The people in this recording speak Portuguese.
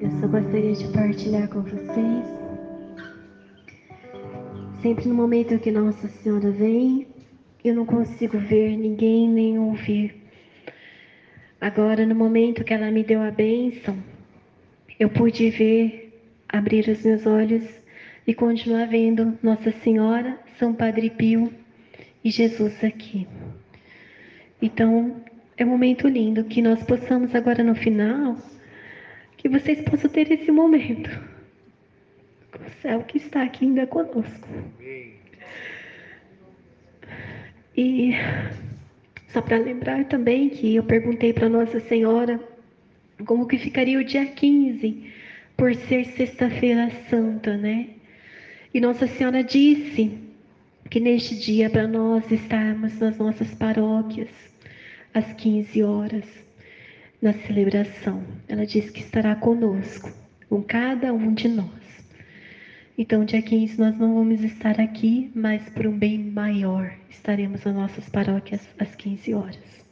eu só gostaria de partilhar com vocês. Sempre no momento que Nossa Senhora vem, eu não consigo ver ninguém nem ouvir. Agora, no momento que ela me deu a bênção, eu pude ver, abrir os meus olhos e continuar vendo Nossa Senhora, São Padre Pio e Jesus aqui. Então, é um momento lindo que nós possamos agora no final, que vocês possam ter esse momento. O céu que está aqui ainda conosco. E só para lembrar também que eu perguntei para Nossa Senhora como que ficaria o dia 15, por ser sexta-feira santa, né? E Nossa Senhora disse que neste dia para nós estarmos nas nossas paróquias às 15 horas na celebração. Ela disse que estará conosco, com cada um de nós. Então, dia 15 nós não vamos estar aqui, mas por um bem maior, estaremos nas nossas paróquias às 15 horas.